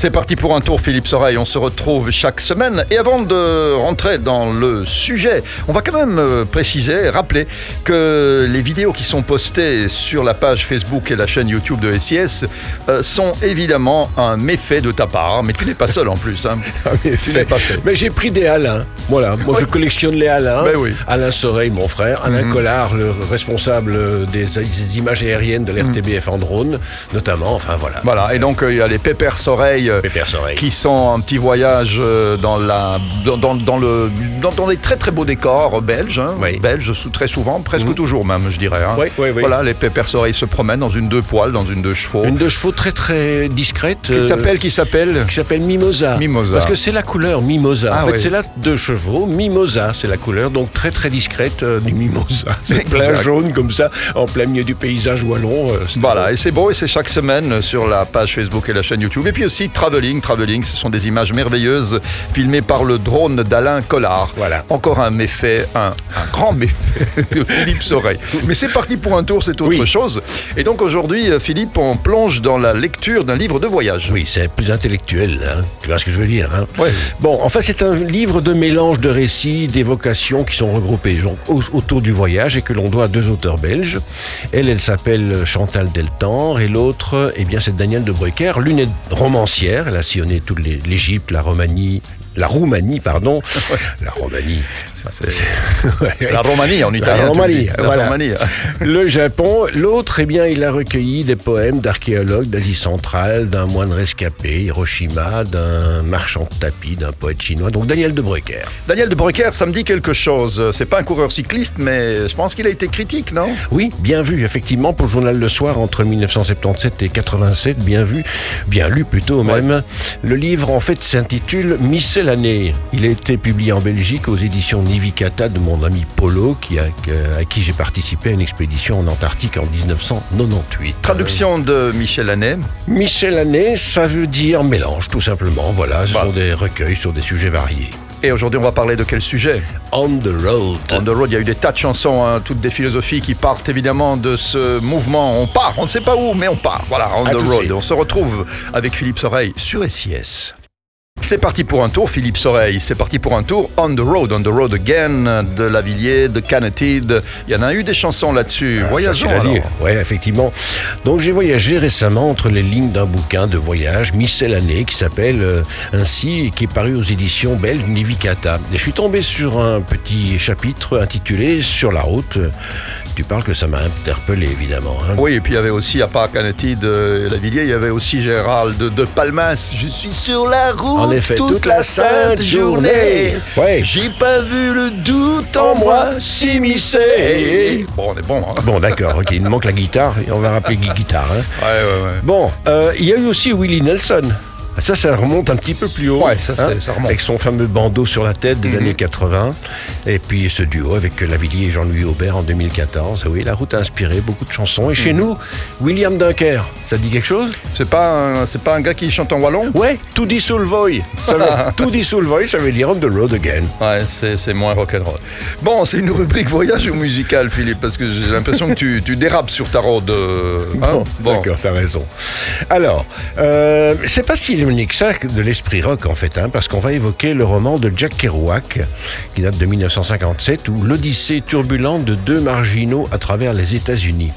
C'est parti pour un tour, Philippe Soreille. On se retrouve chaque semaine. Et avant de rentrer dans le sujet, on va quand même euh, préciser, rappeler que les vidéos qui sont postées sur la page Facebook et la chaîne YouTube de SIS euh, sont évidemment un méfait de ta part. Mais tu n'es pas seul en plus. Hein. Pas fait. Mais j'ai pris des Alain. Voilà, moi je collectionne les Alain. Ben oui. Alain Soreille, mon frère. Alain Collard, le responsable des, des images aériennes de l'RTBF en drone, notamment. Enfin voilà. Voilà, et donc euh, il y a les Pépères Soreilles euh, qui sont un petit voyage euh, dans, la, dans, dans, dans le, dans, dans des très très beaux décors belges, hein, Oui. Mhm. belges très souvent, presque toujours même, je dirais. hein. Oui, oui, oui. Voilà, les Pépères Soreilles se promènent dans une deux poils, dans une deux chevaux. Une de chevaux très très discrète. Qui euh, s'appelle, qui s'appelle qui s'appelle Mimosa. Mimosa. Parce que c'est la couleur Mimosa. Ah en fait, c'est là deux chevaux. Mimosa, c'est la couleur, donc très très discrète du Mimosa. C'est plein jaune comme ça, en plein milieu du paysage wallon. Voilà, et c'est beau, et c'est chaque semaine sur la page Facebook et la chaîne YouTube. Et puis aussi Traveling. Traveling, ce sont des images merveilleuses filmées par le drone d'Alain Collard. Voilà. Encore un méfait, un, un grand méfait de Philippe Soreille. Mais c'est parti pour un tour, c'est autre Oui. chose. Et donc aujourd'hui, euh, Philippe, on plonge dans la lecture d'un livre de voyage. Oui, c'est plus intellectuel, hein. tu vois ce que je veux dire. hein. Ouais. Bon, enfin, c'est un livre de mélange de récits, d'évocations qui sont regroupés donc, au- autour du voyage et que l'on doit à deux auteurs belges. Elle, elle s'appelle Chantal Deltan et l'autre, eh bien, c'est Daniel de Brucker. L'une est romancière, elle a sillonné toute l'Égypte, la Roumanie. La Roumanie, pardon. La Roumanie. La Roumanie en italien. La Roumanie. La. Le Japon. L'autre, eh bien, il a recueilli des poèmes d'archéologues d'Asie centrale, d'un moine rescapé, Hiroshima, d'un marchand de tapis, d'un poète chinois. Donc Daniel de Brucker. Daniel de Brucker, ça me dit quelque chose. C'est pas un coureur cycliste, mais je pense qu'il a été critique, non? Oui, bien vu, effectivement, pour le journal Le Soir entre 1977 et 87, bien vu, bien lu plutôt même. Le livre, en fait, s'intitule Il a été publié en Belgique aux éditions Nivikata de mon ami Polo, qui a- à qui j'ai participé à une expédition en Antarctique en 1998. Traduction de Michel Hannet. Miscellanée, ça veut dire mélange, tout simplement. Voilà, ce Voilà. sont des recueils sur des sujets variés. Et aujourd'hui, on va parler de quel sujet? On the road. On the road, il y a eu des tas de chansons, hein, toutes des philosophies qui partent évidemment de ce mouvement. On part, on ne sait pas où, mais on part. Voilà, on À the road. suite. On se retrouve avec Philippe Soreille sur SIS. C'est parti pour un tour, Philippe Soreille. C'est parti pour un tour on the road, on the road again, de Lavillier, de Canetid. Il y en a eu des chansons là-dessus. Voyageons Ah, dit. Ouais, effectivement. Donc j'ai voyagé récemment entre les lignes d'un bouquin de voyage miscellanée qui s'appelle euh, ainsi et qui est paru aux éditions belges Nivikata. Et je suis tombé sur un petit chapitre intitulé Sur la route. Tu parles que ça m'a interpellé évidemment. hein. Oui, et puis il y avait aussi, à part Canetid et Lavillier, il y avait aussi Gérald de, de Palmas. Je suis sur la route En effet, toute, la sainte journée. Ouais. J'ai pas vu le doute en moi s'immiscer. Bon, on est bon, hein Bon, d'accord, ok, il me manque la guitare, et on va rappeler guitare. hein. Ouais, ouais, ouais. Bon, euh, il y a eu aussi Willie Nelson. Ça, ça remonte un petit peu plus haut. hein, Ouais, ça, ça remonte. Avec son fameux bandeau sur la tête des années 80. Et puis ce duo avec Lavillier et Jean-Louis Aubert en 2014. Oui, la route a inspiré beaucoup de chansons. Et chez nous, William Dunker, ça dit quelque chose? C'est pas, un- pas un gars qui chante en wallon? Ouais, tout dit sous le voy. Ça veut, tout dit sous le voy, ça veut dire on the road again. Ouais, c'est, moins rock'n'roll. Bon, c'est une rubrique voyage ou musical, Philippe, parce que j'ai l'impression que tu, tu dérapes sur ta road. euh, hein? Bon, d'accord, t'as raison. Alors, euh, c'est pas si éloigné que ça de l'esprit rock en fait, hein, parce qu'on va évoquer le roman de Jack Kerouac, qui date de 1957, ou l'odyssée turbulente de deux marginaux à travers les États-Unis.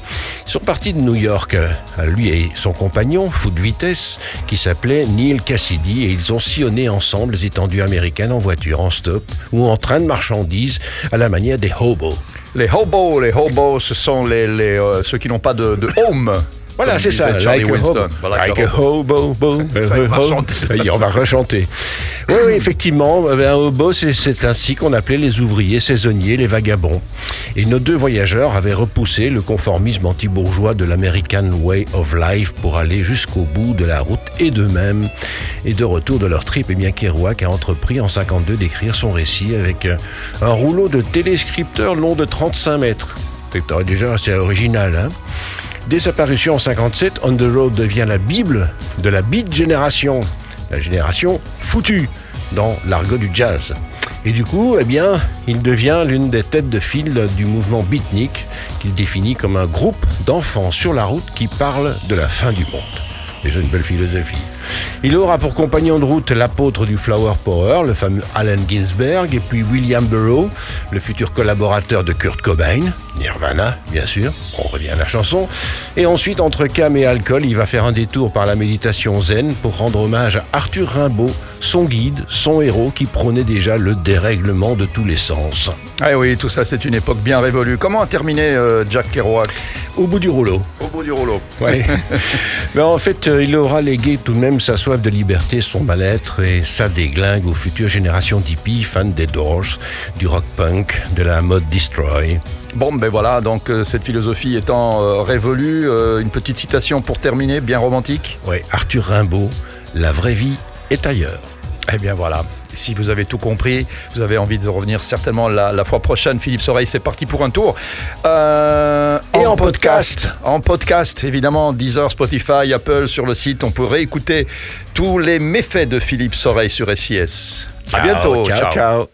Ils sont partis de New York, lui et son compagnon, fou de vitesse, qui s'appelait Neil Cassidy, et ils ont sillonné ensemble les étendues américaines en voiture, en stop, ou en train de marchandises, à la manière des hobos. Les hobos, les hobos, ce sont les, euh, ceux qui n'ont pas de home. Voilà, c'est ça, like a hobo. Like a hobo, on va rechanter. Oui, oui, effectivement, euh, ben, un hobo, c'est- c'est ainsi qu'on appelait les ouvriers saisonniers, les vagabonds. Et nos deux voyageurs avaient repoussé le conformisme anti-bourgeois de l'American Way of Life pour aller jusqu'au bout de la route et d'eux-mêmes. Et de retour de leur trip, eh bien, Kerouac a entrepris en 52 d'écrire son récit avec euh, un rouleau de téléscripteur long de 35 mètres. C'est déjà assez original, hein Dès sa parution en 57, On the Road devient la Bible de la Beat Génération, la génération foutue dans l'argot du jazz. Et du coup, eh bien, il devient l'une des têtes de file du mouvement beatnik, qu'il définit comme un groupe d'enfants sur la route qui parlent de la fin du monde. Déjà une belle philosophie. Il aura pour compagnon de route l'apôtre du Flower Power, le fameux Allen Ginsberg, et puis William Burroughs, le futur collaborateur de Kurt Cobain, Nirvana, bien sûr, on revient à la chanson. Et ensuite, entre cam et alcool, il va faire un détour par la méditation zen pour rendre hommage à Arthur Rimbaud, son guide, son héros, qui prônait déjà le dérèglement de tous les sens. Ah oui, tout ça, c'est une époque bien révolue. Comment a terminé euh, Jack Kerouac? Au bout du rouleau. Au bout du rouleau. Ouais. Mais en fait, euh, il aura légué tout de même sa soif de liberté, son mal-être et sa déglingue aux futures générations d'hippies, fans des Doors, du rock punk, de la mode destroy. Bon, ben voilà, donc euh, cette philosophie étant euh, révolue, euh, une petite citation pour terminer, bien romantique? Ouais, Arthur Rimbaud, la vraie vie est ailleurs. Eh bien voilà, si vous avez tout compris, vous avez envie de revenir certainement la, la fois prochaine. Philippe Soreille, c'est parti pour un tour. Euh, Et en podcast. En podcast, évidemment, Deezer, Spotify, Apple, sur le site. On peut réécouter tous les méfaits de Philippe Soreille sur SIS. À bientôt. ciao. ciao.